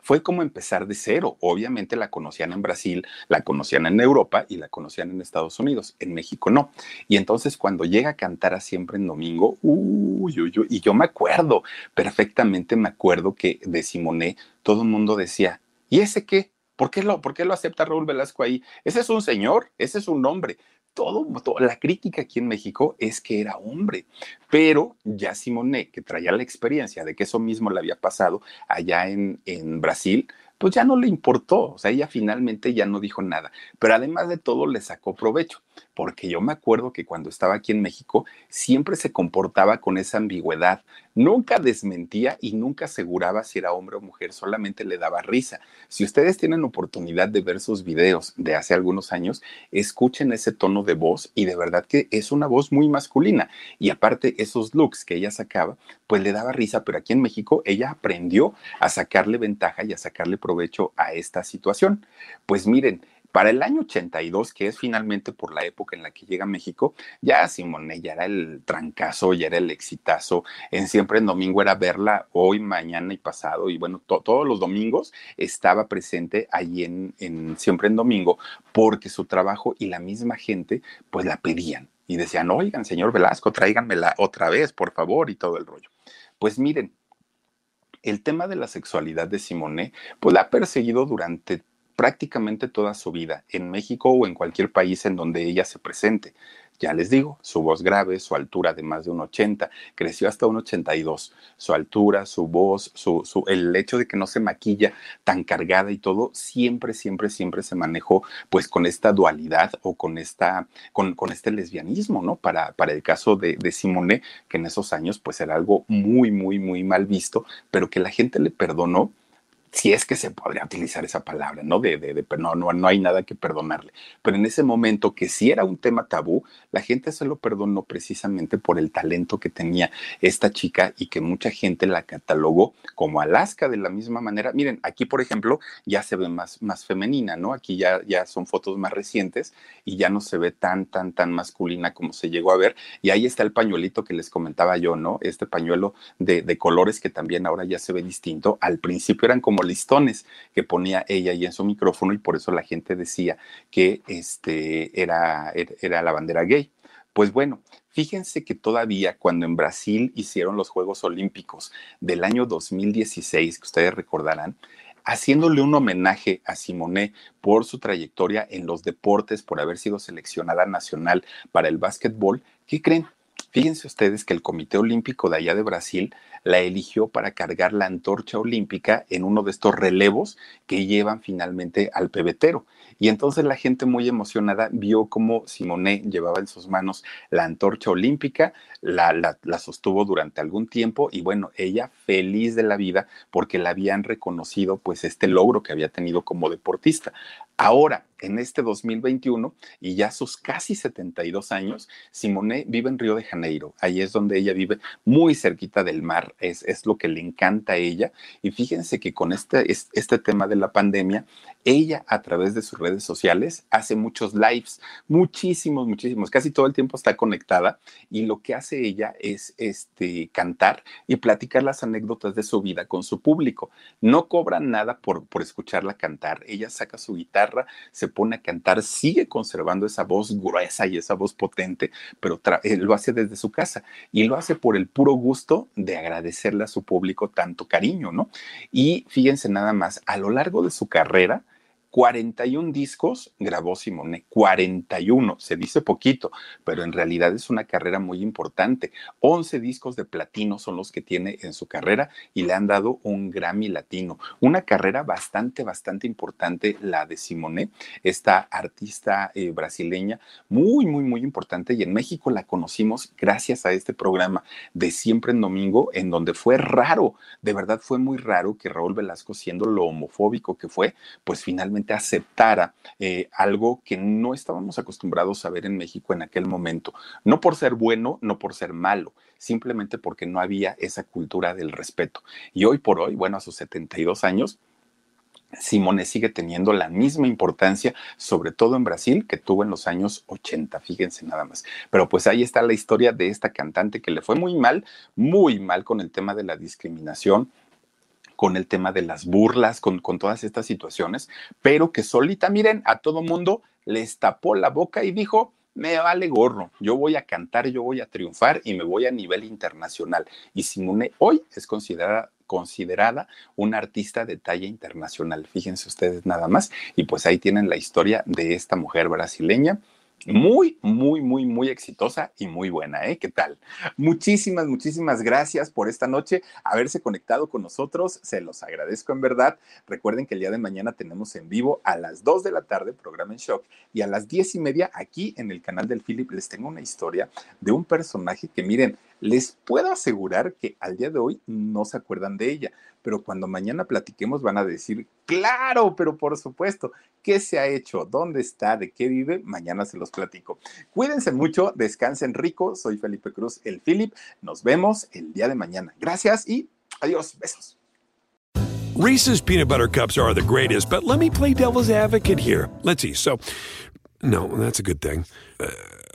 fue como empezar de cero. Obviamente la conocían en Brasil, la conocían en Europa y la conocían en Estados Unidos. En México no. Y entonces cuando llega a cantar a siempre en domingo, uy, uy, uy, y yo me acuerdo, perfectamente me acuerdo que de Simoné todo el mundo decía, ¿y ese qué? ¿Por qué, lo, ¿Por qué lo acepta Raúl Velasco ahí? Ese es un señor, ese es un hombre todo, la crítica aquí en México es que era hombre, pero ya Simone, que traía la experiencia de que eso mismo le había pasado allá en, en Brasil, pues ya no le importó, o sea, ella finalmente ya no dijo nada, pero además de todo le sacó provecho, porque yo me acuerdo que cuando estaba aquí en México siempre se comportaba con esa ambigüedad, nunca desmentía y nunca aseguraba si era hombre o mujer, solamente le daba risa. Si ustedes tienen oportunidad de ver sus videos de hace algunos años, escuchen ese tono de voz y de verdad que es una voz muy masculina y aparte esos looks que ella sacaba, pues le daba risa, pero aquí en México ella aprendió a sacarle ventaja y a sacarle provecho a esta situación. Pues miren, para el año 82, que es finalmente por la época en la que llega a México, ya Simone ya era el trancazo, ya era el exitazo. En Siempre en Domingo era verla hoy, mañana y pasado. Y bueno, todos los domingos estaba presente allí en, Siempre en Domingo porque su trabajo y la misma gente pues la pedían. Y decían, oigan, señor Velasco, tráiganmela otra vez, por favor, y todo el rollo. Pues miren, el tema de la sexualidad de Simone, pues la ha perseguido durante prácticamente toda su vida, en México o en cualquier país en donde ella se presente. Ya les digo, su voz grave, su altura de más de un 80, creció hasta un 82. Su altura, su voz, su, el hecho de que no se maquilla tan cargada y todo, siempre, siempre, siempre se manejó pues con esta dualidad o con, esta, con, con este lesbianismo, ¿no? Para, para el caso de, de Simone, que en esos años pues era algo muy, muy, muy mal visto, pero que la gente le perdonó si es que se podría utilizar esa palabra, ¿no? De, de, de no, no, no hay nada que perdonarle. Pero en ese momento que sí era un tema tabú, la gente se lo perdonó precisamente por el talento que tenía esta chica y que mucha gente la catalogó como Alaska de la misma manera. Miren, aquí por ejemplo ya se ve más, más femenina, ¿no? Aquí ya, ya son fotos más recientes y ya no se ve tan, tan, tan masculina como se llegó a ver. Y ahí está el pañuelito que les comentaba yo, ¿no? Este pañuelo de, de colores que también ahora ya se ve distinto. Al principio eran como listones que ponía ella ahí en su micrófono y por eso la gente decía que este era, era la bandera gay. Pues bueno, fíjense que todavía cuando en Brasil hicieron los Juegos Olímpicos del año 2016, que ustedes recordarán, haciéndole un homenaje a Simone por su trayectoria en los deportes, por haber sido seleccionada nacional para el básquetbol, ¿qué creen? Fíjense ustedes que el Comité Olímpico de allá de Brasil la eligió para cargar la antorcha olímpica en uno de estos relevos que llevan finalmente al pebetero. Y entonces la gente muy emocionada vio cómo Simone llevaba en sus manos la antorcha olímpica, la, la, sostuvo durante algún tiempo y bueno, ella feliz de la vida porque la habían reconocido pues este logro que había tenido como deportista. Ahora, en este 2021 y ya sus casi 72 años, Simone vive en Río de Janeiro. Ahí es donde ella vive, muy cerquita del mar. Es, es lo que le encanta a ella. Y fíjense que con este, este tema de la pandemia, ella a través de sus redes sociales hace muchos lives, muchísimos, muchísimos. Casi todo el tiempo está conectada y lo que hace ella es este, cantar y platicar las anécdotas de su vida con su público. No cobra nada por, por escucharla cantar. Ella saca su guitarra se pone a cantar, sigue conservando esa voz gruesa y esa voz potente, pero eh, lo hace desde su casa y lo hace por el puro gusto de agradecerle a su público tanto cariño, ¿no? Y fíjense nada más, a lo largo de su carrera, 41 discos grabó Simone, 41, se dice poquito, pero en realidad es una carrera muy importante. 11 discos de platino son los que tiene en su carrera y le han dado un Grammy latino. Una carrera bastante, bastante importante la de Simone, esta artista eh, brasileña, muy, muy, muy importante y en México la conocimos gracias a este programa de Siempre en Domingo, en donde fue raro, de verdad fue muy raro que Raúl Velasco, siendo lo homofóbico que fue, pues finalmente aceptara eh, algo que no estábamos acostumbrados a ver en México en aquel momento, no por ser bueno, no por ser malo, simplemente porque no había esa cultura del respeto. Y hoy por hoy, bueno, a sus 72 años, Simone sigue teniendo la misma importancia, sobre todo en Brasil, que tuvo en los años 80, fíjense nada más. Pero pues ahí está la historia de esta cantante que le fue muy mal, muy mal con el tema de la discriminación, con el tema de las burlas, con, con todas estas situaciones, pero que solita, miren, a todo mundo les tapó la boca y dijo, me vale gorro, yo voy a cantar, yo voy a triunfar y me voy a nivel internacional. Y Simone hoy es considerada considerada una artista de talla internacional. Fíjense ustedes nada más. Y pues ahí tienen la historia de esta mujer brasileña muy, muy, muy, muy exitosa y muy buena, ¿eh? ¿Qué tal? Muchísimas, muchísimas gracias por esta noche, haberse conectado con nosotros, se los agradezco en verdad. Recuerden que el día de mañana tenemos en vivo a las 2 de la tarde, programa en shock, y a las 10 y media aquí en el canal del Philip les tengo una historia de un personaje que miren, les puedo asegurar que al día de hoy no se acuerdan de ella, pero cuando mañana platiquemos van a decir, claro, pero por supuesto, ¿qué se ha hecho? ¿Dónde está? ¿De qué vive? Mañana se los platico. Cuídense mucho, descansen rico. Soy Felipe Cruz, el Philip. Nos vemos el día de mañana. Gracias y adiós. Besos. Reese's peanut butter cups are the greatest, but let me play devil's advocate here. Let's see. So, no, that's a good thing. Uh,